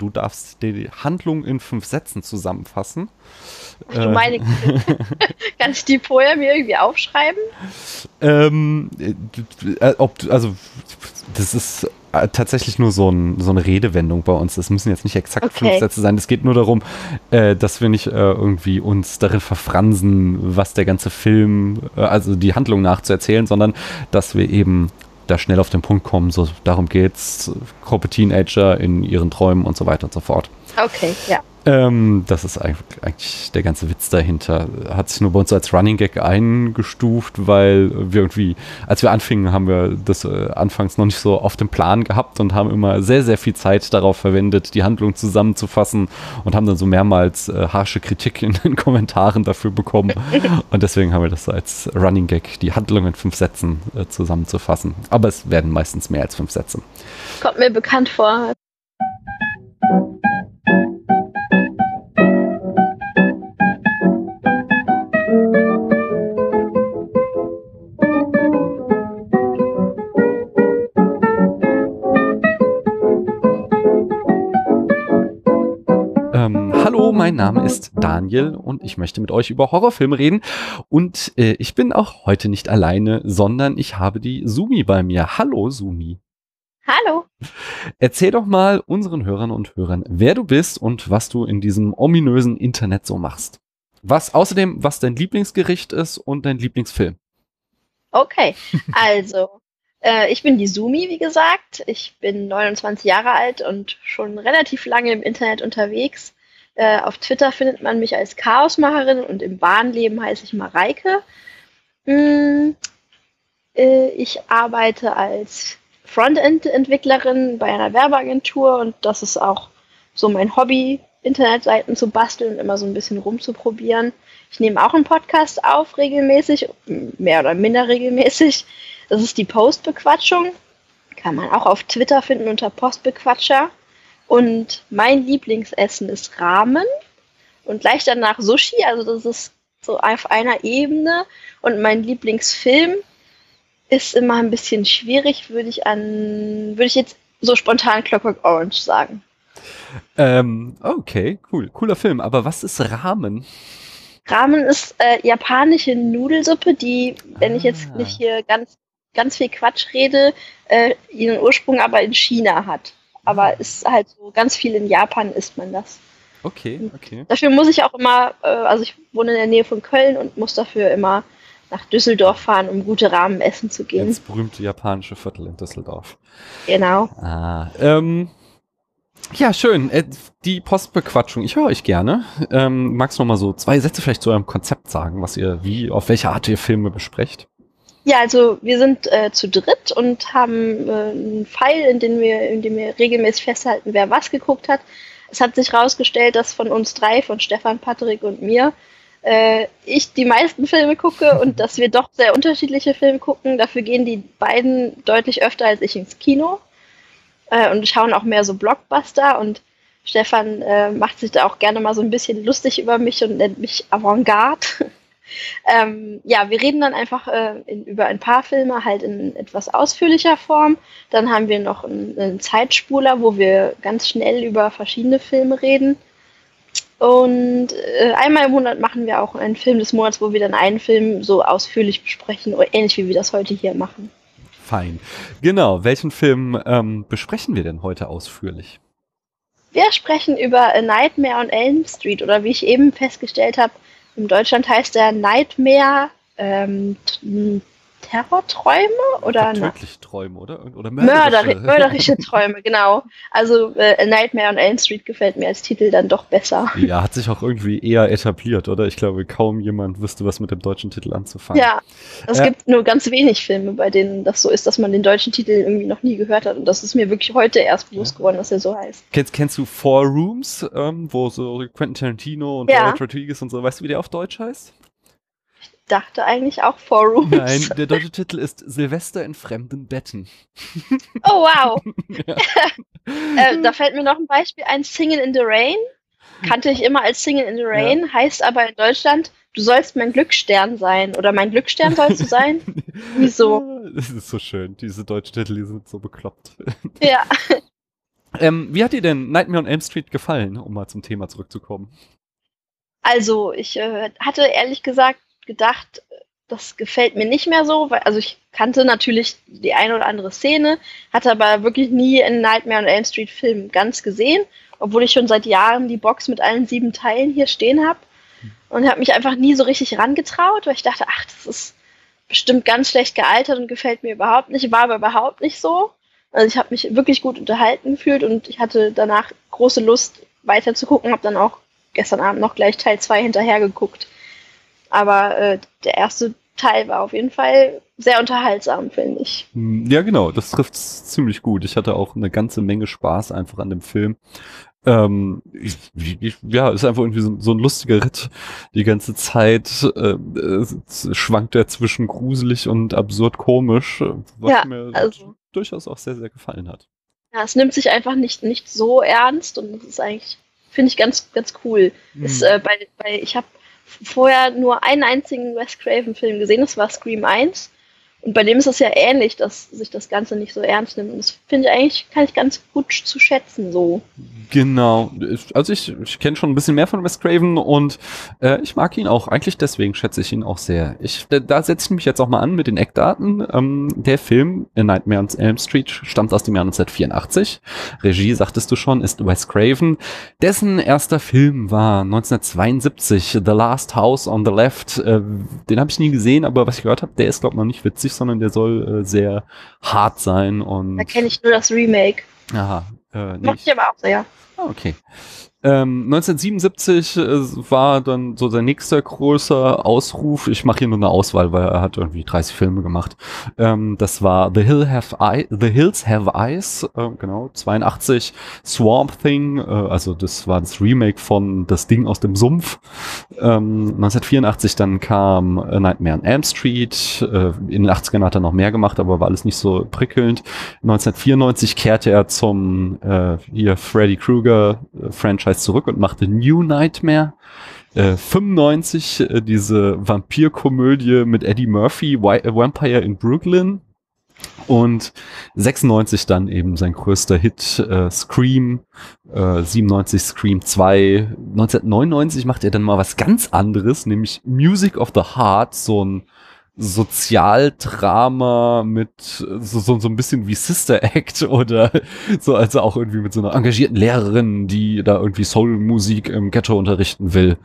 Du darfst die Handlung in fünf Sätzen zusammenfassen. Ach, du meine, äh, kann ich die vorher mir irgendwie aufschreiben? Ähm, äh, ob, also, das ist äh, tatsächlich nur so, ein, so, eine Redewendung bei uns. Das müssen jetzt nicht exakt okay. fünf Sätze sein. Es geht nur darum, äh, dass wir nicht äh, irgendwie uns darin verfransen, was der ganze Film, äh, also die Handlung nachzuerzählen, sondern dass wir eben da schnell auf den Punkt kommen. So, darum geht's. Gruppe Teenager in ihren Träumen und so weiter und so fort. Okay, ja. Ähm, das ist eigentlich der ganze Witz dahinter. Hat sich nur bei uns als Running Gag eingestuft, weil wir irgendwie, als wir anfingen, haben wir das äh, anfangs noch nicht so auf dem Plan gehabt und haben immer sehr, sehr viel Zeit darauf verwendet, die Handlung zusammenzufassen und haben dann so mehrmals äh, harsche Kritik in den Kommentaren dafür bekommen. und deswegen haben wir das so als Running Gag, die Handlung in fünf Sätzen äh, zusammenzufassen. Aber es werden meistens mehr als fünf Sätze. Kommt mir bekannt vor. Name ist Daniel und ich möchte mit euch über Horrorfilme reden. Und äh, ich bin auch heute nicht alleine, sondern ich habe die Sumi bei mir. Hallo Sumi. Hallo. Erzähl doch mal unseren Hörern und Hörern, wer du bist und was du in diesem ominösen Internet so machst. Was außerdem, was dein Lieblingsgericht ist und dein Lieblingsfilm. Okay, also äh, ich bin die Sumi, wie gesagt. Ich bin 29 Jahre alt und schon relativ lange im Internet unterwegs. Äh, auf Twitter findet man mich als Chaosmacherin und im Bahnleben heiße ich Mareike. Hm, äh, ich arbeite als Frontend-Entwicklerin bei einer Werbeagentur und das ist auch so mein Hobby, Internetseiten zu basteln und immer so ein bisschen rumzuprobieren. Ich nehme auch einen Podcast auf, regelmäßig, mehr oder minder regelmäßig. Das ist die Postbequatschung. Kann man auch auf Twitter finden unter Postbequatscher. Und mein Lieblingsessen ist Ramen und gleich danach Sushi. Also das ist so auf einer Ebene. Und mein Lieblingsfilm ist immer ein bisschen schwierig, würde ich an, würde ich jetzt so spontan Clockwork Orange sagen. Ähm, okay, cool. Cooler Film. Aber was ist Ramen? Ramen ist äh, japanische Nudelsuppe, die, wenn ah. ich jetzt ah. nicht hier ganz, ganz viel Quatsch rede, äh, ihren Ursprung aber in China hat aber ist halt so ganz viel in Japan isst man das. Okay, okay. Dafür muss ich auch immer, äh, also ich wohne in der Nähe von Köln und muss dafür immer nach Düsseldorf fahren, um gute Rahmen essen zu gehen. Das berühmte japanische Viertel in Düsseldorf. Genau. Ah, ähm, ja, schön. Äh, die Postbequatschung, ich höre euch gerne. Ähm, magst du noch mal so zwei Sätze vielleicht zu eurem Konzept sagen, was ihr, wie, auf welche Art ihr Filme besprecht? Ja, also wir sind äh, zu dritt und haben äh, einen Pfeil, in dem, wir, in dem wir regelmäßig festhalten, wer was geguckt hat. Es hat sich herausgestellt, dass von uns drei, von Stefan, Patrick und mir, äh, ich die meisten Filme gucke und dass wir doch sehr unterschiedliche Filme gucken. Dafür gehen die beiden deutlich öfter als ich ins Kino äh, und schauen auch mehr so Blockbuster und Stefan äh, macht sich da auch gerne mal so ein bisschen lustig über mich und nennt mich Avantgarde. Ähm, ja, wir reden dann einfach äh, in, über ein paar Filme halt in etwas ausführlicher Form. Dann haben wir noch einen, einen Zeitspuler, wo wir ganz schnell über verschiedene Filme reden. Und äh, einmal im Monat machen wir auch einen Film des Monats, wo wir dann einen Film so ausführlich besprechen, ähnlich wie wir das heute hier machen. Fein. Genau, welchen Film ähm, besprechen wir denn heute ausführlich? Wir sprechen über A Nightmare on Elm Street oder wie ich eben festgestellt habe, in Deutschland heißt der Nightmare ähm, Terrorträume oder tödliche Träume oder? Oder mörderische. mörderische Träume genau. Also äh, Nightmare on Elm Street gefällt mir als Titel dann doch besser. Ja hat sich auch irgendwie eher etabliert oder? Ich glaube kaum jemand wüsste was mit dem deutschen Titel anzufangen. Ja es äh, gibt nur ganz wenig Filme bei denen das so ist dass man den deutschen Titel irgendwie noch nie gehört hat. Und das ist mir wirklich heute erst bewusst geworden dass er so heißt. Kennst kennst du Four Rooms ähm, wo so Quentin Tarantino und ja. Robert Rodriguez und so weißt du wie der auf Deutsch heißt dachte eigentlich auch Four Rooms. Nein, der deutsche Titel ist Silvester in fremden Betten. Oh, wow. äh, da fällt mir noch ein Beispiel ein, Singing in the Rain. Kannte ich immer als Singing in the Rain, ja. heißt aber in Deutschland, du sollst mein Glücksstern sein oder mein Glücksstern sollst du sein. Wieso? Das ist so schön, diese deutschen Titel, die sind so bekloppt. Ja. Ähm, wie hat dir denn Nightmare on Elm Street gefallen, um mal zum Thema zurückzukommen? Also, ich äh, hatte ehrlich gesagt gedacht, das gefällt mir nicht mehr so, weil, also ich kannte natürlich die eine oder andere Szene, hatte aber wirklich nie einen Nightmare on Elm Street Film ganz gesehen, obwohl ich schon seit Jahren die Box mit allen sieben Teilen hier stehen habe und habe mich einfach nie so richtig rangetraut, weil ich dachte, ach, das ist bestimmt ganz schlecht gealtert und gefällt mir überhaupt nicht, war aber überhaupt nicht so. Also ich habe mich wirklich gut unterhalten gefühlt und ich hatte danach große Lust weiter zu gucken, habe dann auch gestern Abend noch gleich Teil 2 hinterher geguckt. Aber äh, der erste Teil war auf jeden Fall sehr unterhaltsam, finde ich. Hm, ja, genau, das trifft ziemlich gut. Ich hatte auch eine ganze Menge Spaß einfach an dem Film. Ähm, ich, ich, ja, ist einfach irgendwie so, so, ein lustiger Ritt. Die ganze Zeit äh, schwankt er zwischen gruselig und absurd komisch, was ja, mir also, durchaus auch sehr, sehr gefallen hat. Ja, es nimmt sich einfach nicht, nicht so ernst und das ist eigentlich, finde ich, ganz, ganz cool. Hm. Ist, äh, bei, bei, ich habe vorher nur einen einzigen Wes Craven-Film gesehen, das war Scream 1. Und bei dem ist es ja ähnlich, dass sich das Ganze nicht so ernst nimmt. Und das finde ich eigentlich, kann ich ganz gut zu schätzen, so. Genau. Also ich, ich kenne schon ein bisschen mehr von Wes Craven und äh, ich mag ihn auch. Eigentlich deswegen schätze ich ihn auch sehr. Ich, da, setze ich mich jetzt auch mal an mit den Eckdaten. Ähm, der Film A Nightmare on Elm Street stammt aus dem Jahr 1984. Regie, sagtest du schon, ist Wes Craven. Dessen erster Film war 1972 The Last House on the Left. Äh, den habe ich nie gesehen, aber was ich gehört habe, der ist glaube ich noch nicht witzig, sondern der soll äh, sehr hart sein und. Da kenne ich nur das Remake. Aha. Äh, Mochte ich aber auch sehr. Ah, okay. Ähm, 1977 äh, war dann so sein nächster großer Ausruf. Ich mache hier nur eine Auswahl, weil er hat irgendwie 30 Filme gemacht. Ähm, das war The, Hill Have I The Hills Have Eyes, äh, genau, 82. Swamp Thing, äh, also das war das Remake von Das Ding aus dem Sumpf. Ähm, 1984 dann kam A Nightmare on Elm Street. Äh, in den 80ern hat er noch mehr gemacht, aber war alles nicht so prickelnd. 1994 kehrte er zum äh, hier Freddy Krueger äh, Franchise Franchise zurück und machte New Nightmare. Äh, 95 äh, diese Vampirkomödie mit Eddie Murphy, Wy Vampire in Brooklyn. Und 96 dann eben sein größter Hit äh, Scream, äh, 97 Scream 2. 1999 macht er dann mal was ganz anderes, nämlich Music of the Heart, so ein Sozialdrama mit so, so, so ein bisschen wie Sister Act oder so, also auch irgendwie mit so einer engagierten Lehrerin, die da irgendwie Soul-Musik im Ghetto unterrichten will.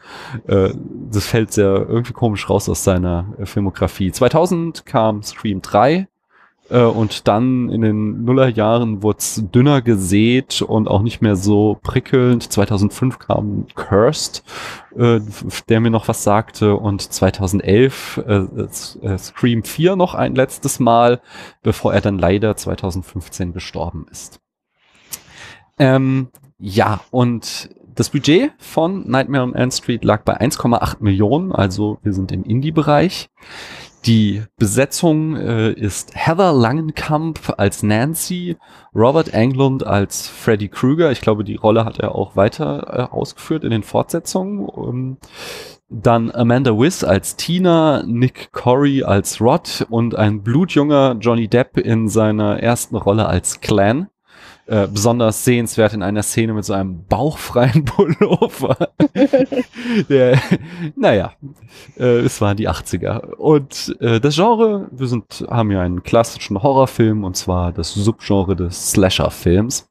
Äh, das fällt sehr irgendwie komisch raus aus seiner Filmografie. 2000 kam Scream 3 äh, und dann in den Nullerjahren wurde es dünner gesät und auch nicht mehr so prickelnd. 2005 kam Cursed, äh, der mir noch was sagte. Und 2011 äh, äh, Scream 4 noch ein letztes Mal, bevor er dann leider 2015 gestorben ist. Ähm, ja, und das Budget von Nightmare on Elm Street lag bei 1,8 Millionen, also wir sind im Indie-Bereich. Die Besetzung äh, ist Heather Langenkamp als Nancy, Robert Englund als Freddy Krueger. Ich glaube, die Rolle hat er auch weiter äh, ausgeführt in den Fortsetzungen. Ähm, dann Amanda Wiss als Tina, Nick Corey als Rod und ein blutjunger Johnny Depp in seiner ersten Rolle als Clan. Äh, besonders sehenswert in einer Szene mit so einem bauchfreien Pullover. Der, naja, äh, es waren die 80er. Und äh, das Genre, wir sind, haben ja einen klassischen Horrorfilm und zwar das Subgenre des Slasher-Films.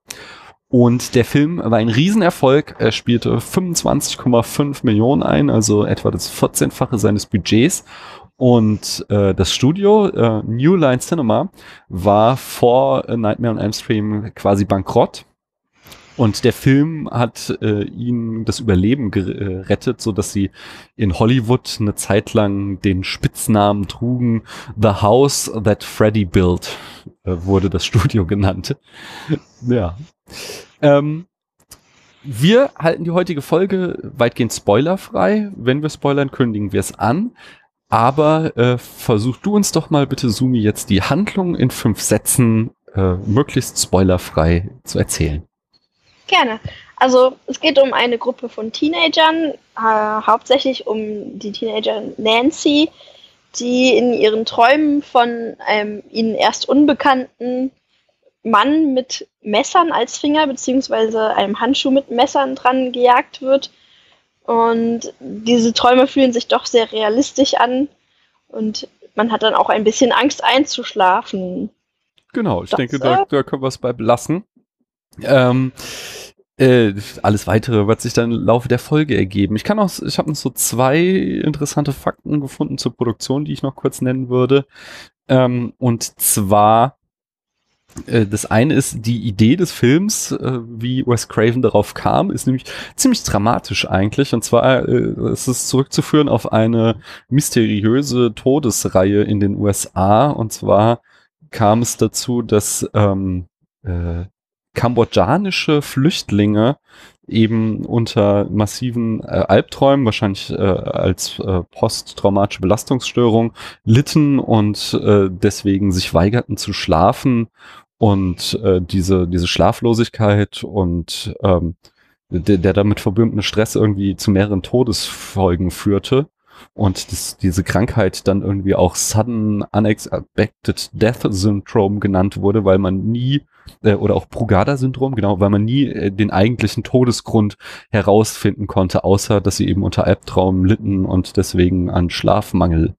Und der Film war ein Riesenerfolg. Er spielte 25,5 Millionen ein, also etwa das 14-fache seines Budgets und äh, das Studio, äh, New Line Cinema, war vor äh, Nightmare on Elm Street quasi bankrott. Und der Film hat äh, ihnen das Überleben gerettet, so dass sie in Hollywood eine Zeit lang den Spitznamen trugen. The House That Freddy Built äh, wurde das Studio genannt. ja. Ähm, wir halten die heutige Folge weitgehend spoilerfrei. Wenn wir spoilern, kündigen wir es an. Aber äh, versuch du uns doch mal bitte, Sumi, jetzt die Handlung in fünf Sätzen äh, möglichst spoilerfrei zu erzählen. Gerne. Also es geht um eine Gruppe von Teenagern, äh, hauptsächlich um die Teenager Nancy, die in ihren Träumen von einem ihnen erst unbekannten Mann mit Messern als Finger, beziehungsweise einem Handschuh mit Messern dran gejagt wird. Und diese Träume fühlen sich doch sehr realistisch an. Und man hat dann auch ein bisschen Angst einzuschlafen. Genau, ich das, denke, da, da können wir es bei belassen. Ähm, äh, alles weitere wird sich dann im Laufe der Folge ergeben. Ich kann auch, ich habe noch so zwei interessante Fakten gefunden zur Produktion, die ich noch kurz nennen würde. Ähm, und zwar das eine ist die Idee des Films, äh, wie Wes Craven darauf kam, ist nämlich ziemlich dramatisch eigentlich. Und zwar äh, ist es zurückzuführen auf eine mysteriöse Todesreihe in den USA. Und zwar kam es dazu, dass ähm, äh, kambodschanische Flüchtlinge eben unter massiven äh, Albträumen, wahrscheinlich äh, als äh, posttraumatische Belastungsstörung, litten und äh, deswegen sich weigerten zu schlafen und äh, diese, diese Schlaflosigkeit und ähm, der, der damit verbundene Stress irgendwie zu mehreren Todesfolgen führte und das, diese Krankheit dann irgendwie auch Sudden Unexpected Death Syndrome genannt wurde, weil man nie, äh, oder auch Brugada-Syndrom, genau, weil man nie äh, den eigentlichen Todesgrund herausfinden konnte, außer dass sie eben unter Albtraum litten und deswegen an Schlafmangel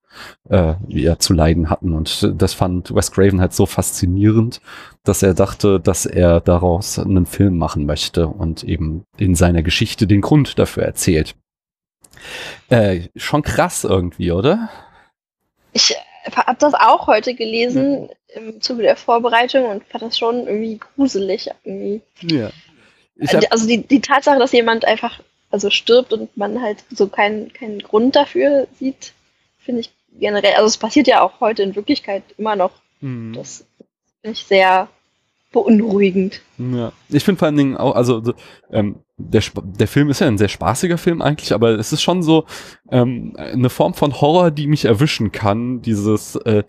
äh, ja, zu leiden hatten. Und das fand Wes Craven halt so faszinierend, dass er dachte, dass er daraus einen Film machen möchte und eben in seiner Geschichte den Grund dafür erzählt. Äh, schon krass irgendwie, oder? Ich habe das auch heute gelesen im Zuge der Vorbereitung und fand das schon irgendwie gruselig. Irgendwie. Ja. also die, die Tatsache, dass jemand einfach also stirbt und man halt so keinen keinen Grund dafür sieht, finde ich generell, also es passiert ja auch heute in Wirklichkeit immer noch. Mhm. Das finde ich sehr beunruhigend. Ja, ich finde vor allen Dingen auch, also ähm, der, der Film ist ja ein sehr spaßiger Film eigentlich, aber es ist schon so ähm, eine Form von Horror, die mich erwischen kann. Dieses äh,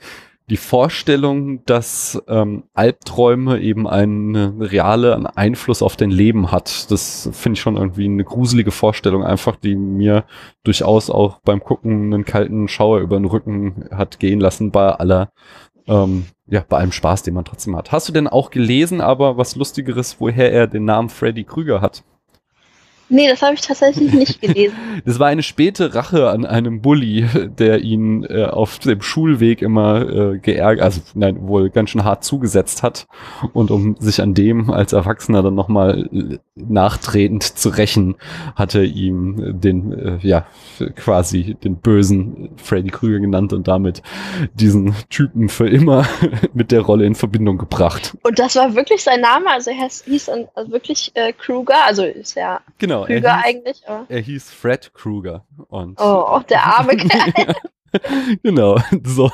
die Vorstellung, dass ähm, Albträume eben einen realen Einfluss auf dein Leben hat, das finde ich schon irgendwie eine gruselige Vorstellung, einfach die mir durchaus auch beim Gucken einen kalten Schauer über den Rücken hat gehen lassen bei aller ähm, ja, bei allem Spaß, den man trotzdem hat. Hast du denn auch gelesen, aber was Lustigeres, woher er den Namen Freddy Krüger hat? Nee, das habe ich tatsächlich nicht gelesen. das war eine späte Rache an einem Bully, der ihn äh, auf dem Schulweg immer äh, geärgert, also nein, wohl ganz schön hart zugesetzt hat. Und um sich an dem als Erwachsener dann nochmal äh, nachtretend zu rächen, hat er ihm den, äh, ja, quasi den bösen Freddy Krüger genannt und damit diesen Typen für immer mit der Rolle in Verbindung gebracht. Und das war wirklich sein Name? Also er hieß also wirklich äh, Krüger, also ist ja genau Genau. Krüger er hieß, eigentlich. Oh. Er hieß Fred Kruger. Und oh, der arme Kerl. genau, so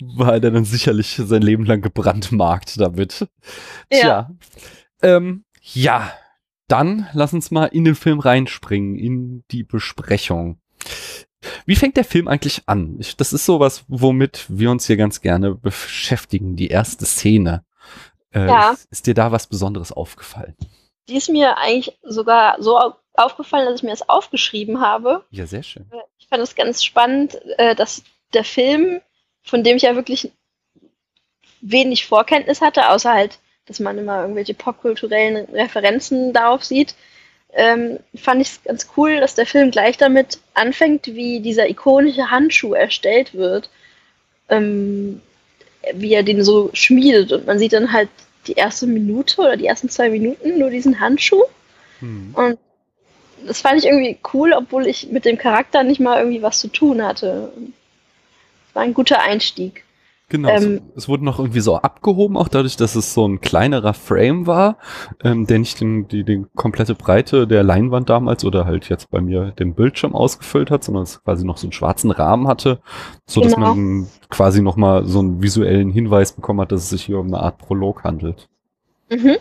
war er dann sicherlich sein Leben lang gebrandmarkt damit. Tja. Ja. Ähm, ja, dann lass uns mal in den Film reinspringen, in die Besprechung. Wie fängt der Film eigentlich an? Ich, das ist sowas, womit wir uns hier ganz gerne beschäftigen, die erste Szene. Äh, ja. ist dir da was Besonderes aufgefallen? Die ist mir eigentlich sogar so aufgefallen, dass ich mir das aufgeschrieben habe. Ja, sehr schön. Ich fand es ganz spannend, äh, dass der Film, von dem ich ja wirklich wenig Vorkenntnis hatte, außer halt, dass man immer irgendwelche popkulturellen Referenzen darauf sieht, ähm, fand ich es ganz cool, dass der Film gleich damit anfängt, wie dieser ikonische Handschuh erstellt wird. Ähm, wie er den so schmiedet und man sieht dann halt die erste Minute oder die ersten zwei Minuten nur diesen Handschuh. Hm. Und das fand ich irgendwie cool, obwohl ich mit dem Charakter nicht mal irgendwie was zu tun hatte. Es war ein guter Einstieg. Genau, ähm, es, wurde noch irgendwie so abgehoben, auch dadurch, dass es so ein kleinerer Frame war, ähm, der nicht den, die, die komplette Breite der Leinwand damals oder halt jetzt bei mir den Bildschirm ausgefüllt hat, sondern es quasi noch so einen schwarzen Rahmen hatte, so dass genau. man quasi nochmal so einen visuellen Hinweis bekommen hat, dass es sich hier um eine Art Prolog handelt. Mhm.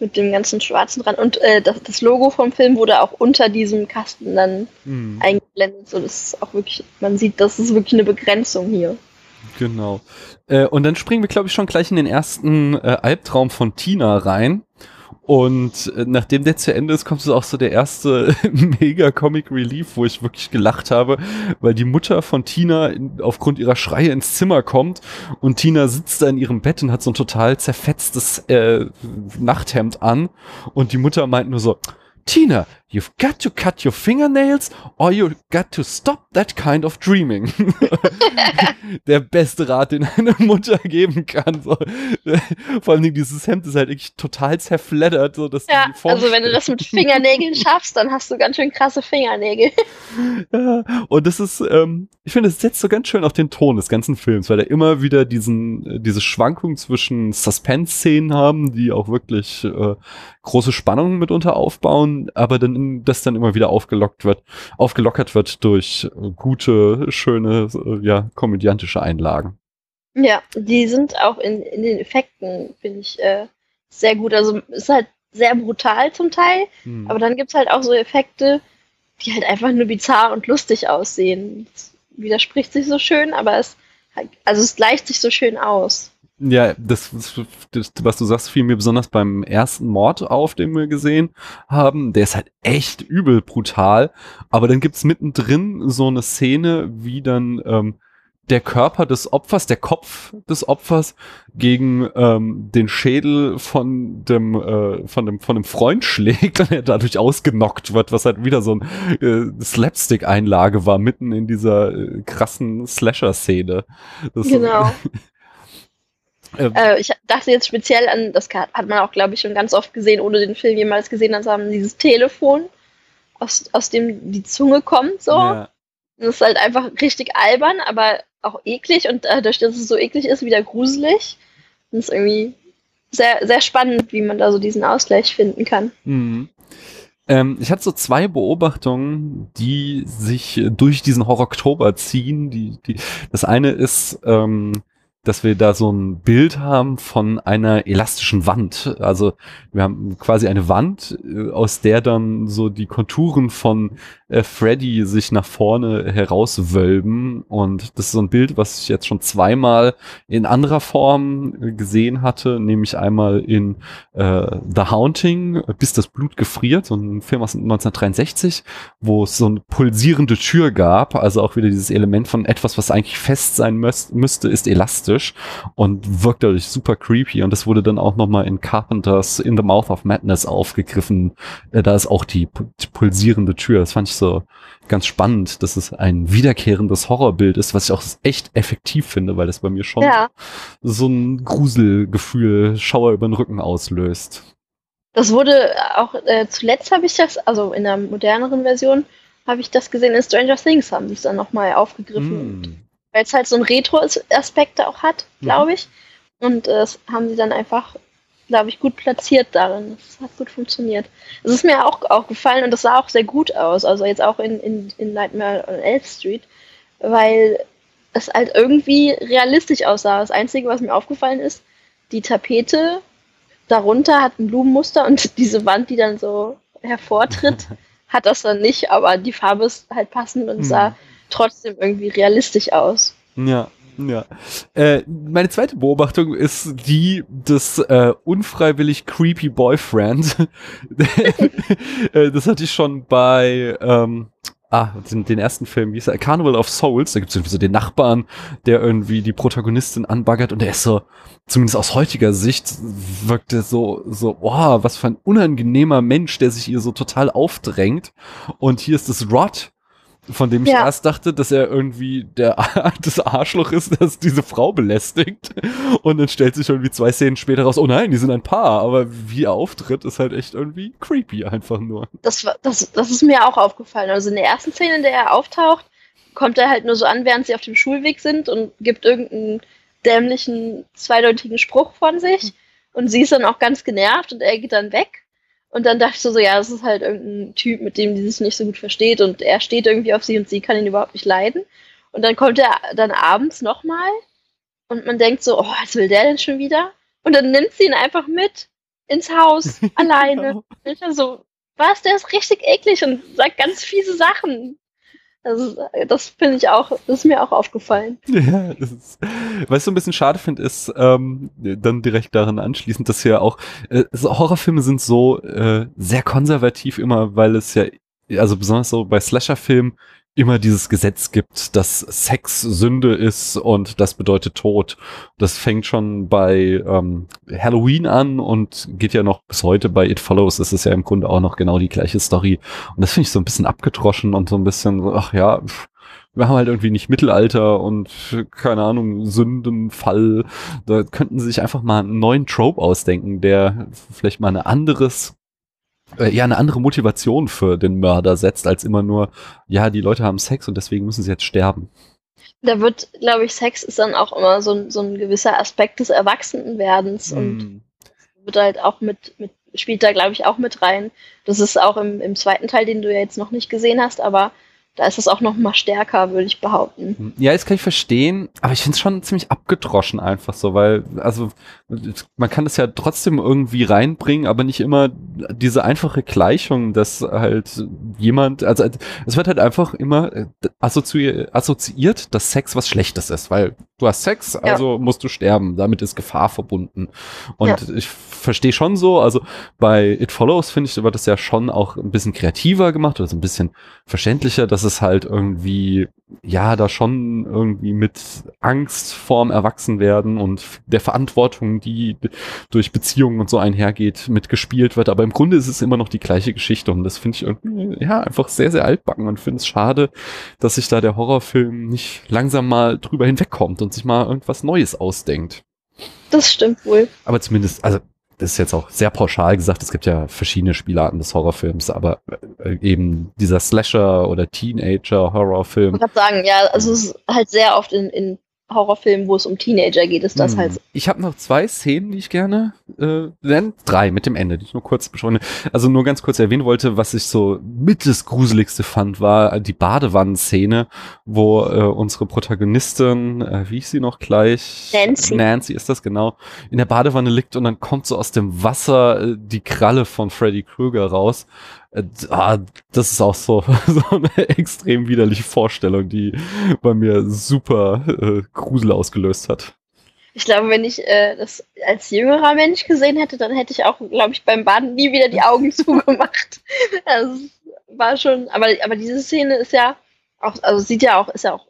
Mit dem ganzen schwarzen Rand. Und äh, das, das, Logo vom Film wurde auch unter diesem Kasten dann mhm. eingeblendet, so dass auch wirklich, man sieht, das ist wirklich eine Begrenzung hier. Genau. Äh, und dann springen wir, glaube ich, schon gleich in den ersten äh, Albtraum von Tina rein. Und äh, nachdem der zu Ende ist, kommt es auch so der erste mega Comic Relief, wo ich wirklich gelacht habe, weil die Mutter von Tina in, aufgrund ihrer Schreie ins Zimmer kommt und Tina sitzt da in ihrem Bett und hat so ein total zerfetztes äh, Nachthemd an und die Mutter meint nur so, Tina, you've got to cut your fingernails or you got to stop that kind of dreaming. Der beste Rat, den eine Mutter geben kann. So. Vor allem dieses Hemd ist halt wirklich total zerfleddert. So, dass ja, also wenn du das mit Fingernägeln schaffst, dann hast du ganz schön krasse Fingernägel. Ja, und das ist, ähm, ich finde, es setzt so ganz schön auf den Ton des ganzen Films, weil er immer wieder diesen, diese Schwankung zwischen Suspense-Szenen haben, die auch wirklich äh, große Spannungen mitunter aufbauen, aber dann das dann immer wieder aufgelockt wird, aufgelockert wird durch gute, schöne, ja, komödiantische Einlagen. Ja, die sind auch in, in den Effekten, finde ich, äh, sehr gut. Also ist halt sehr brutal zum Teil, hm. aber dann gibt es halt auch so Effekte, die halt einfach nur bizarr und lustig aussehen. Das widerspricht sich so schön, aber es, also es gleicht sich so schön aus. Ja, das, das, was du sagst, fiel mir besonders beim ersten Mord auf, den wir gesehen haben. Der ist halt echt übel brutal. Aber dann gibt's mittendrin so eine Szene, wie dann ähm, der Körper des Opfers, der Kopf des Opfers gegen ähm, den Schädel von dem, äh, von dem, von dem Freund schlägt und er dadurch ausgenockt wird, was halt wieder so ein äh, Slapstick-Einlage war, mitten in dieser äh, krassen Slasher-Szene. Genau. Ähm. Äh, ich dachte jetzt speziell an, das hat man auch, glaube ich, schon ganz oft gesehen, ohne den Film jemals gesehen zu haben, dieses Telefon, aus, aus dem die Zunge kommt, so. Ja. Das ist halt einfach richtig albern, aber auch eklig und dadurch, dass es so eklig ist, wieder gruselig. Und es ist irgendwie sehr, sehr spannend, wie man da so diesen Ausgleich finden kann. Mhm. Ähm, ich hatte so zwei Beobachtungen, die sich durch diesen Horror-Oktober ziehen. Die, die, das eine ist, ähm, dass wir da so ein Bild haben von einer elastischen Wand. Also wir haben quasi eine Wand, äh, aus der dann so die Konturen von äh, Freddy sich nach vorne herauswölben. Und das ist so ein Bild, was ich jetzt schon zweimal in anderer Form gesehen hatte, nämlich einmal in äh, The Haunting, bis das Blut gefriert, so ein Film aus 1963, wo es so eine pulsierende Tür gab. Also auch wieder dieses Element von etwas, was eigentlich fest sein müsste, ist elastisch und wirkt dadurch super creepy. Und das wurde dann auch nochmal in Carpenters In the Mouth of Madness aufgegriffen. Äh, da ist auch die, die pulsierende Tür. Das fand ich so ganz spannend, dass es ein wiederkehrendes Horrorbild ist, was ich auch echt effektiv finde, weil das bei mir schon ja. so ein Gruselgefühl, Schauer über den Rücken auslöst. Das wurde auch äh, zuletzt habe ich das, also in der moderneren Version, habe ich das gesehen in Stranger Things, haben sie es dann nochmal aufgegriffen. Mm. Weil es halt so ein Retro-Aspekt auch hat, glaube mhm. ich. Und äh, das haben sie dann einfach glaube ich, gut platziert darin. Das hat gut funktioniert. Es ist mir auch, auch gefallen und das sah auch sehr gut aus. Also jetzt auch in, in, in Nightmare on Elf Street, weil es halt irgendwie realistisch aussah. Das Einzige, was mir aufgefallen ist, die Tapete darunter hat ein Blumenmuster und diese Wand, die dann so hervortritt, hat das dann nicht, aber die Farbe ist halt passend und sah hm. Trotzdem irgendwie realistisch aus. Ja, ja. Äh, meine zweite Beobachtung ist die des äh, unfreiwillig creepy Boyfriend. äh, das hatte ich schon bei ähm, ah, den, den ersten Film, wie ist er? Carnival of Souls. Da gibt es so den Nachbarn, der irgendwie die Protagonistin anbaggert und der ist so, zumindest aus heutiger Sicht, wirkt er so, so, oh, was für ein unangenehmer Mensch, der sich ihr so total aufdrängt. Und hier ist das Rod, von dem ich ja. erst dachte, dass er irgendwie der das Arschloch ist, das diese Frau belästigt. Und dann stellt sich irgendwie zwei Szenen später raus, oh nein, die sind ein Paar, aber wie er auftritt, ist halt echt irgendwie creepy einfach nur. Das, das, das ist mir auch aufgefallen. Also in der ersten Szene, in der er auftaucht, kommt er halt nur so an, während sie auf dem Schulweg sind und gibt irgendeinen dämlichen, zweideutigen Spruch von sich. Und sie ist dann auch ganz genervt und er geht dann weg. Und dann dachte ich so, ja, das ist halt irgendein Typ, mit dem die sich nicht so gut versteht und er steht irgendwie auf sie und sie kann ihn überhaupt nicht leiden. Und dann kommt er dann abends nochmal und man denkt so, oh, was will der denn schon wieder? Und dann nimmt sie ihn einfach mit ins Haus, alleine. Genau. So, was, der ist richtig eklig und sagt ganz fiese Sachen. Also, das finde ich auch, das ist mir auch aufgefallen. Ja, das ist, was ich so ein bisschen schade finde, ist ähm, dann direkt daran anschließend, dass ja auch äh, Horrorfilme sind so äh, sehr konservativ immer, weil es ja, also besonders so bei Slasher-Filmen immer dieses Gesetz gibt, dass Sex Sünde ist und das bedeutet Tod. Das fängt schon bei ähm, Halloween an und geht ja noch bis heute bei It Follows. Das ist ja im Grunde auch noch genau die gleiche Story. Und das finde ich so ein bisschen abgetroschen und so ein bisschen, ach ja, wir haben halt irgendwie nicht Mittelalter und keine Ahnung, Sündenfall. Da könnten sie sich einfach mal einen neuen Trope ausdenken, der vielleicht mal ein anderes ja eine andere Motivation für den Mörder setzt, als immer nur, ja, die Leute haben Sex und deswegen müssen sie jetzt sterben. Da wird, glaube ich, Sex ist dann auch immer so ein, so ein gewisser Aspekt des Erwachsenwerdens mm. und wird halt auch mit, mit spielt da, glaube ich, auch mit rein. Das ist auch im, im zweiten Teil, den du ja jetzt noch nicht gesehen hast, aber da ist es auch noch mal stärker, würde ich behaupten. Ja, das kann ich verstehen, aber ich finde es schon ziemlich abgedroschen einfach so, weil, also, man kann es ja trotzdem irgendwie reinbringen, aber nicht immer diese einfache Gleichung, dass halt jemand, also es wird halt einfach immer äh, assozi assoziiert, dass Sex was Schlechtes ist, weil du hast Sex, also ja. musst du sterben, damit ist Gefahr verbunden. Und ja. ich verstehe schon so, also bei It Follows finde ich, wird das ja schon auch ein bisschen kreativer gemacht oder so ein bisschen verständlicher, dass es halt irgendwie, ja, da schon irgendwie mit Angst vorm Erwachsenwerden und der Verantwortung, die durch Beziehungen und so einhergeht, mitgespielt wird. Aber im Grunde ist es immer noch die gleiche Geschichte und das finde ich irgendwie, ja, einfach sehr, sehr altbacken und finde es schade, dass sich da der Horrorfilm nicht langsam mal drüber hinwegkommt und sich mal irgendwas Neues ausdenkt. Das stimmt wohl. Aber zumindest, also ist jetzt auch sehr pauschal gesagt, es gibt ja verschiedene Spielarten des Horrorfilms, aber äh, eben dieser Slasher oder Teenager-Horrorfilm. Ich kann sagen, ja, also es ist halt sehr oft in, in Horrorfilm, wo es um Teenager geht, ist das hm. halt. Ich habe noch zwei Szenen, die ich gerne äh, nennen. Drei mit dem Ende, die ich nur kurz beschreibe. Also nur ganz kurz erwähnen wollte, was ich so mit das Gruseligste fand, war die Badewannenszene, wo äh, unsere Protagonistin, äh, wie ich sie noch gleich? Nancy. Nancy ist das genau, in der Badewanne liegt und dann kommt so aus dem Wasser äh, die Kralle von Freddy Krueger raus äh, ah, das ist auch so, so eine extrem widerliche Vorstellung, die bei mir super äh, Grusel ausgelöst hat. Ich glaube, wenn ich äh, das als jüngerer Mensch gesehen hätte, dann hätte ich auch, glaube ich, beim Baden nie wieder die Augen zugemacht. Das war schon, aber, aber diese Szene ist ja auch, also sieht ja auch, ist ja auch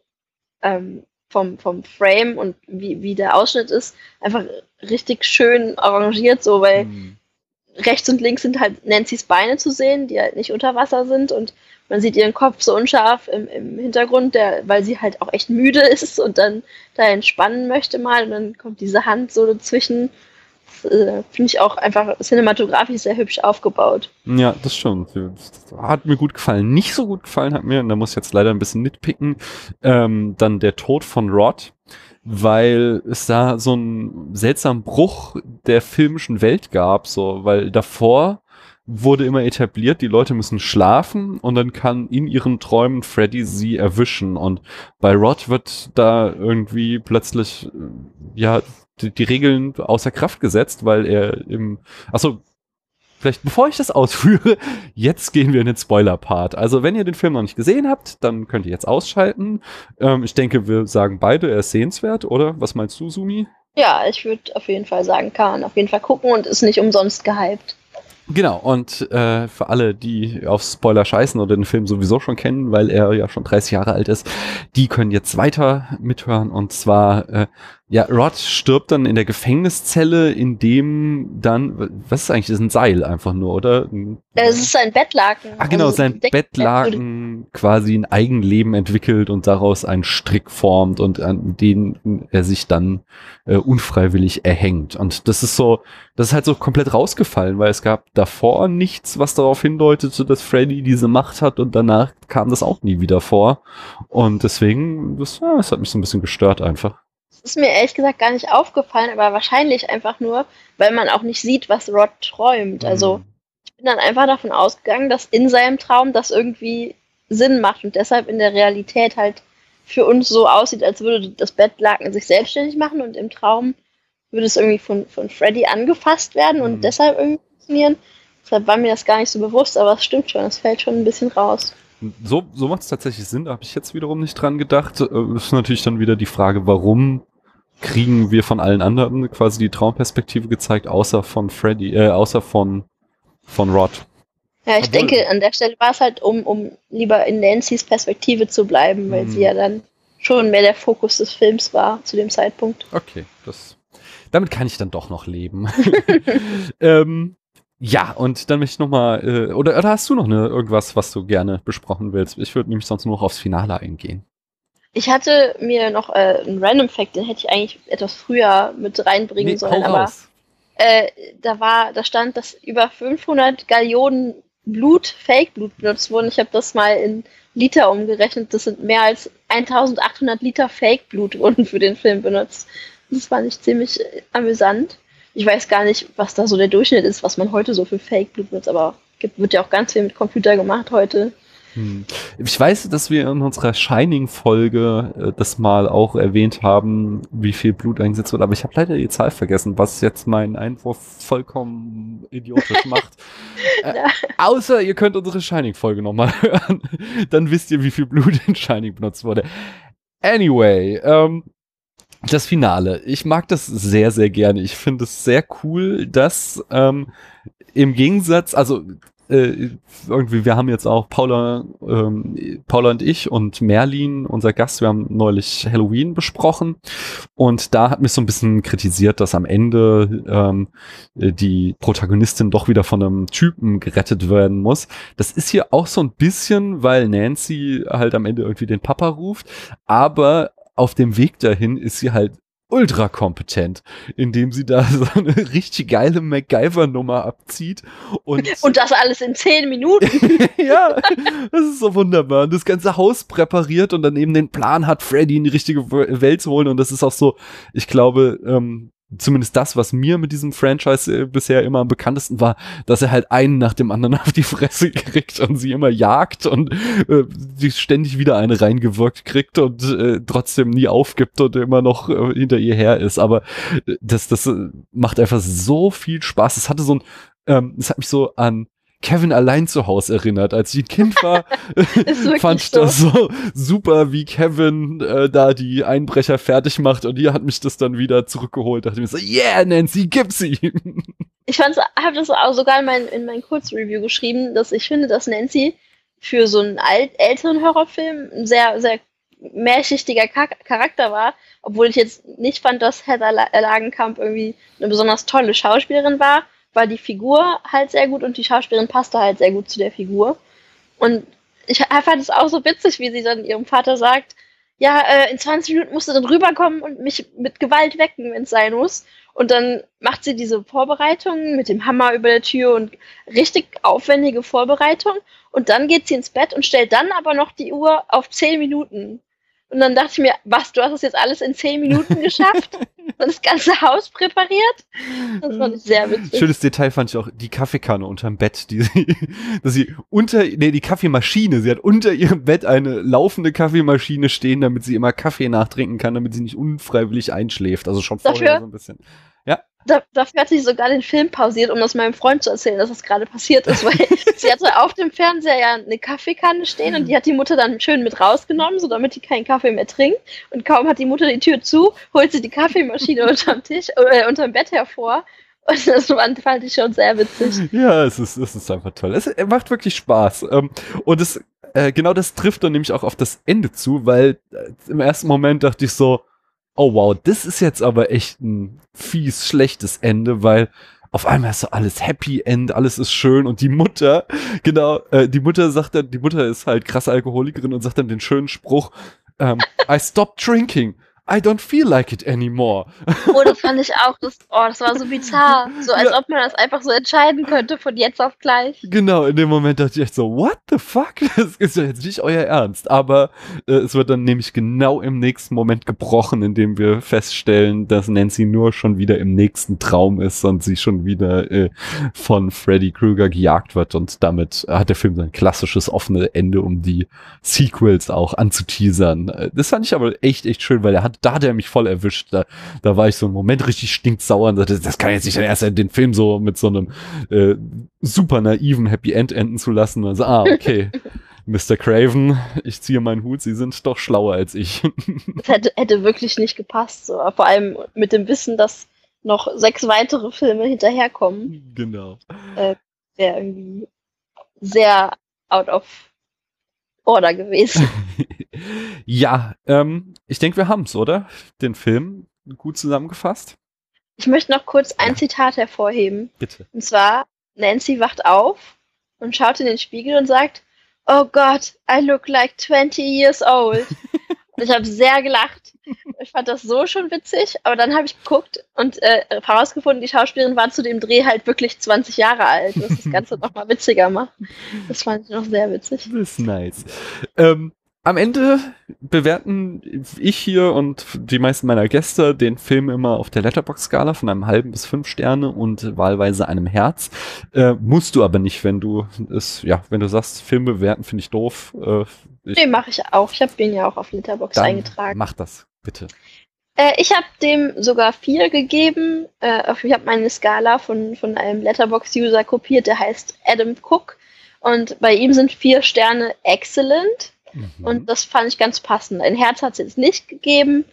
ähm, vom, vom Frame und wie, wie der Ausschnitt ist, einfach richtig schön arrangiert, so, weil mhm rechts und links sind halt Nancy's Beine zu sehen, die halt nicht unter Wasser sind und man sieht ihren Kopf so unscharf im, im Hintergrund, der, weil sie halt auch echt müde ist und dann da entspannen möchte mal und dann kommt diese Hand so dazwischen. Äh, Finde ich auch einfach cinematografisch sehr hübsch aufgebaut. Ja, das. Das hat mir gut gefallen. Nicht so gut gefallen hat mir, und da muss ich jetzt leider ein bisschen nitpicken, ähm, dann der Tod von Rod weil es da so einen seltsamen Bruch der filmischen Welt gab, so, weil davor wurde immer etabliert, die Leute müssen schlafen und dann kann in ihren Träumen Freddy sie erwischen. Und bei Rod wird da irgendwie plötzlich, ja, die, die Regeln außer Kraft gesetzt, weil er im, achso, vielleicht bevor ich das ausführe, jetzt gehen wir in den Spoiler-Part. Also wenn ihr den Film noch nicht gesehen habt, dann könnt ihr jetzt ausschalten. Ähm, ich denke, wir sagen beide, er ist sehenswert, oder? Was meinst du, Sumi? Ja, ich würde auf jeden Fall sagen, kann man auf jeden Fall gucken und ist nicht umsonst gehypt. Genau, und äh, für alle, die auf Spoiler scheißen oder den Film sowieso schon kennen, weil er ja schon 30 Jahre alt ist, die können jetzt weiter mithören. Und zwar äh, ja, Rod stirbt dann in der Gefängniszelle, in dem dann, was ist eigentlich, das ist ein Seil einfach nur, oder? Es ist sein Bettlaken. Ah, genau, also sein Bettlaken quasi ein Eigenleben entwickelt und daraus einen Strick formt und an den er sich dann äh, unfreiwillig erhängt. Und das ist so, das ist halt so komplett rausgefallen, weil es gab davor nichts, was darauf hindeutete, dass Freddy diese Macht hat und danach kam das auch nie wieder vor. Und deswegen, das, ja, das hat mich so ein bisschen gestört einfach ist mir ehrlich gesagt gar nicht aufgefallen, aber wahrscheinlich einfach nur, weil man auch nicht sieht, was Rod träumt. Also mhm. ich bin dann einfach davon ausgegangen, dass in seinem Traum das irgendwie Sinn macht und deshalb in der Realität halt für uns so aussieht, als würde das Bettlaken sich selbstständig machen und im Traum würde es irgendwie von, von Freddy angefasst werden und mhm. deshalb irgendwie funktionieren. Deshalb war mir das gar nicht so bewusst, aber es stimmt schon, es fällt schon ein bisschen raus. so, so macht es tatsächlich Sinn, da habe ich jetzt wiederum nicht dran gedacht. Äh, ist natürlich dann wieder die Frage, warum kriegen wir von allen anderen quasi die Traumperspektive gezeigt, außer von Freddy, äh, außer von, von Rod. Ja, ich Obwohl, denke, an der Stelle war es halt, um, um lieber in Nancys Perspektive zu bleiben, weil sie hm. ja dann schon mehr der Fokus des Films war zu dem Zeitpunkt. Okay, das, damit kann ich dann doch noch leben. ähm, ja, und dann möchte ich nochmal, äh, oder, oder hast du noch eine, irgendwas, was du gerne besprochen willst? Ich würde nämlich sonst nur noch aufs Finale eingehen. Ich hatte mir noch äh, einen Random Fact, den hätte ich eigentlich etwas früher mit reinbringen nee, sollen, aber äh, da war, da stand, dass über 500 Gallionen Blut, Fake-Blut benutzt wurden. Ich habe das mal in Liter umgerechnet. Das sind mehr als 1800 Liter Fake-Blut wurden für den Film benutzt. Das fand ich ziemlich äh, amüsant. Ich weiß gar nicht, was da so der Durchschnitt ist, was man heute so für Fake-Blut benutzt, aber gibt, wird ja auch ganz viel mit Computer gemacht heute. Hm. Ich weiß, dass wir in unserer Shining-Folge äh, das mal auch erwähnt haben, wie viel Blut eingesetzt wird, aber ich habe leider die Zahl vergessen, was jetzt meinen Einwurf vollkommen idiotisch macht. äh, außer ihr könnt unsere Shining-Folge nochmal hören, dann wisst ihr, wie viel Blut in Shining benutzt wurde. Anyway, ähm, das Finale. Ich mag das sehr, sehr gerne. Ich finde es sehr cool, dass ähm, im Gegensatz, also äh, irgendwie, wir haben jetzt auch Paula, ähm, Paula und ich und Merlin, unser Gast, wir haben neulich Halloween besprochen und da hat mich so ein bisschen kritisiert, dass am Ende ähm, die Protagonistin doch wieder von einem Typen gerettet werden muss. Das ist hier auch so ein bisschen, weil Nancy halt am Ende irgendwie den Papa ruft, aber auf dem Weg dahin ist sie halt ultra kompetent, indem sie da so eine richtig geile MacGyver-Nummer abzieht. Und, und das alles in zehn Minuten. ja, das ist so wunderbar. Und das ganze Haus präpariert und dann eben den Plan hat, Freddy in die richtige Welt zu holen. Und das ist auch so, ich glaube, ähm, zumindest das, was mir mit diesem Franchise äh, bisher immer am bekanntesten war, dass er halt einen nach dem anderen auf die Fresse kriegt und sie immer jagt und äh, ständig wieder eine reingewirkt kriegt und äh, trotzdem nie aufgibt und immer noch äh, hinter ihr her ist. Aber äh, das, das äh, macht einfach so viel Spaß. Es hatte so ein, ähm, es hat mich so an Kevin allein zu Hause erinnert. Als ich ein Kind war, fand ich das so super, wie Kevin äh, da die Einbrecher fertig macht und hier hat mich das dann wieder zurückgeholt. Da dachte ich mir so, yeah, Nancy, gib sie. Ich fand's, habe das auch sogar in mein, in mein Kurzreview geschrieben, dass ich finde, dass Nancy für so einen alt, älteren Horrorfilm ein sehr, sehr mehrschichtiger Charakter war, obwohl ich jetzt nicht fand, dass Heather Lagenkamp irgendwie eine besonders tolle Schauspielerin war war die Figur halt sehr gut und die Schauspielerin passte halt sehr gut zu der Figur. Und ich fand es auch so witzig, wie sie dann ihrem Vater sagt, ja, äh, in 20 Minuten musst du dann rüberkommen und mich mit Gewalt wecken, wenn es sein muss. Und dann macht sie diese Vorbereitung mit dem Hammer über der Tür und richtig aufwendige Vorbereitung. Und dann geht sie ins Bett und stellt dann aber noch die Uhr auf 10 Minuten. Und dann dachte ich mir, was, du hast das jetzt alles in 10 Minuten geschafft? und das ganze Haus präpariert. Das fand ich sehr witzig. Schönes Detail fand ich auch die Kaffeekanne unterm Bett, die sie, dass sie unter, nee, die Kaffeemaschine, sie hat unter ihrem Bett eine laufende Kaffeemaschine stehen, damit sie immer Kaffee nachtrinken kann, damit sie nicht unfreiwillig einschläft. Also schon vorher Dafür, so ein bisschen. Da, dafür hat sie sogar den Film pausiert, um das meinem Freund zu erzählen, dass das gerade passiert ist, weil sie hatte auf dem Fernseher ja eine Kaffeekanne stehen und die hat die Mutter dann schön mit rausgenommen, so damit die keinen Kaffee mehr trinkt. Und kaum hat die Mutter die Tür zu, holt sie die Kaffeemaschine unterm Tisch, äh, unterm Bett hervor und das fand ich schon sehr witzig. Ja, es ist, es ist einfach toll. Es macht wirklich Spaß. Ähm, und es, äh, genau das trifft dann nämlich auch auf das Ende zu, weil äh, im ersten Moment dachte ich so, oh wow, das ist jetzt aber echt ein fies, schlechtes Ende, weil auf einmal ist so alles Happy End, alles ist schön und die Mutter, genau, äh, die Mutter sagt dann, die Mutter ist halt krasse Alkoholikerin und sagt dann den schönen Spruch, ähm, I stopped drinking. I don't feel like it anymore. Oh, das fand ich auch, das, oh, das war so bizarr. So als ja. ob man das einfach so entscheiden könnte von jetzt auf gleich. Genau, in dem Moment dachte ich echt so, what the fuck? Das ist ja jetzt nicht euer Ernst. Aber äh, es wird dann nämlich genau im nächsten Moment gebrochen, indem wir feststellen, dass Nancy nur schon wieder im nächsten Traum ist und sie schon wieder äh, von Freddy Krueger gejagt wird. Und damit hat der Film sein klassisches offene Ende, um die Sequels auch anzuteasern. Äh, das fand ich aber echt, echt schön, weil er hat hat, da hat er mich voll erwischt. Da, da war ich so einen Moment richtig stinksauer und dachte, das kann jetzt nicht erst den Film so mit so einem äh, super naiven Happy End enden zu lassen. Also, ah, okay. Mr. Craven, ich ziehe meinen Hut, Sie sind doch schlauer als ich. Das hätte, hätte wirklich nicht gepasst, so. vor allem mit dem Wissen, dass noch sechs weitere Filme hinterherkommen. Genau. Äh, Wäre irgendwie sehr out of order gewesen. ja, ähm, ich denke, wir haben es, oder? Den Film gut zusammengefasst. Ich möchte noch kurz ein. Zitat hervorheben. Bitte. Und zwar, Nancy wacht auf und schaut in den Spiegel und sagt, Oh Gott, I look like 20 years old. und ich habe sehr gelacht. Ich fand das so schon witzig, aber dann habe ich geguckt und äh, herausgefunden, die Schauspielerin war zu dem Dreh halt wirklich 20 Jahre alt, was das Ganze nochmal witziger macht. Das fand ich noch sehr witzig. Das ist nice. Ähm, am Ende bewerten ich hier und die meisten meiner Gäste den Film immer auf der Letterbox-Skala von einem halben bis fünf Sterne und wahlweise einem Herz. Äh, musst du aber nicht, wenn du es, ja, wenn du sagst, Film bewerten finde ich doof. Äh, ich, nee, mache ich auch. Ich habe den ja auch auf Letterbox eingetragen. Mach das, bitte. Äh, ich habe dem sogar vier gegeben. Äh, ich habe meine Skala von, von einem Letterbox-User kopiert, der heißt Adam Cook. Und bei ihm sind vier Sterne excellent Mhm. Und das fand ich ganz passend. Ein Herz hat es jetzt nicht gegeben,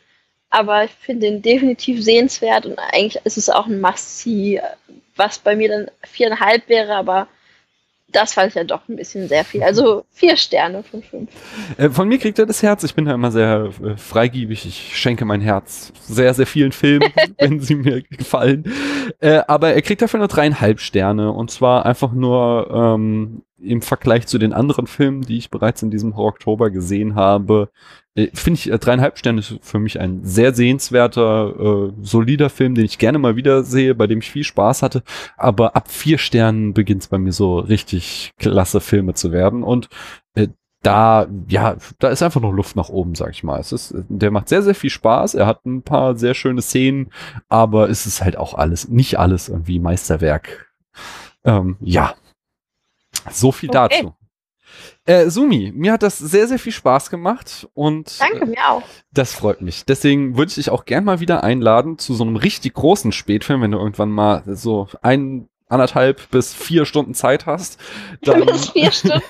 aber ich finde ihn definitiv sehenswert und eigentlich ist es auch ein Must-See, was bei mir dann viereinhalb wäre, aber das fand ich ja doch ein bisschen sehr viel. Also vier Sterne von fünf. Äh, von mir kriegt er das Herz. Ich bin da immer sehr äh, freigiebig. Ich schenke mein Herz sehr, sehr vielen Filmen, wenn sie mir gefallen. Äh, aber er kriegt dafür nur dreieinhalb Sterne. Und zwar einfach nur ähm, im Vergleich zu den anderen Filmen, die ich bereits in diesem Oktober gesehen habe, äh, finde ich äh, dreieinhalb Sterne ist für mich ein sehr sehenswerter, äh, solider Film, den ich gerne mal wieder sehe, bei dem ich viel Spaß hatte. Aber ab vier Sternen beginnt es bei mir so richtig klasse Filme zu werden. Und äh, da, ja, da ist einfach noch Luft nach oben, sag ich mal. Es ist, der macht sehr, sehr viel Spaß. Er hat ein paar sehr schöne Szenen, aber es ist halt auch alles, nicht alles irgendwie Meisterwerk. Ähm, ja, so viel okay. dazu. Äh, Sumi, mir hat das sehr, sehr viel Spaß gemacht und. Danke, mir auch. Das freut mich. Deswegen würde ich dich auch gern mal wieder einladen zu so einem richtig großen Spätfilm, wenn du irgendwann mal so ein, anderthalb bis vier Stunden Zeit hast. Dann, bis vier Stunden.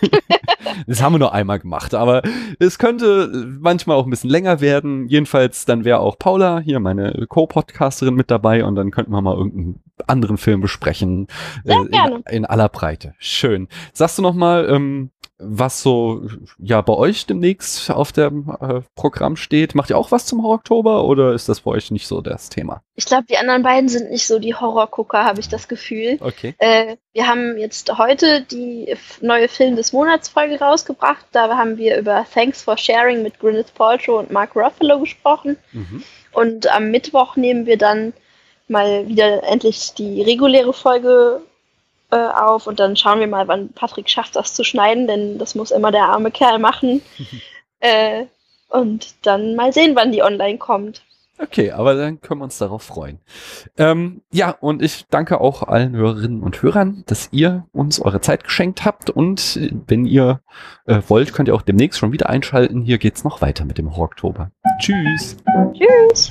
das haben wir nur einmal gemacht, aber es könnte manchmal auch ein bisschen länger werden. Jedenfalls, dann wäre auch Paula, hier meine Co-Podcasterin, mit dabei und dann könnten wir mal irgendeinen anderen Film besprechen. Sehr äh, in, in, aller Breite. Schön. Sagst du noch mal, ähm, was so ja bei euch demnächst auf dem äh, Programm steht. Macht ihr auch was zum Horror-Oktober oder ist das bei euch nicht so das Thema? Ich glaube, die anderen beiden sind nicht so die Horrorgucker, habe ich das Gefühl. Okay. Äh, wir haben jetzt heute die neue Film des Monats Folge rausgebracht. Da haben wir über Thanks for Sharing mit Gwyneth Paltrow und Mark Ruffalo gesprochen. Mhm. Und am Mittwoch nehmen wir dann mal wieder endlich die reguläre Folge äh, auf und dann schauen wir mal, wann Patrick schafft, das zu schneiden, denn das muss immer der arme Kerl machen. äh, und dann mal sehen, wann die online kommt. Okay, aber dann können wir uns darauf freuen. Ähm, ja, und ich danke auch allen Hörerinnen und Hörern, dass ihr uns eure Zeit geschenkt habt. Und wenn ihr äh, wollt, könnt ihr auch demnächst schon wieder einschalten. Hier geht's noch weiter mit dem Horror-Oktober. Tschüss. Tschüss.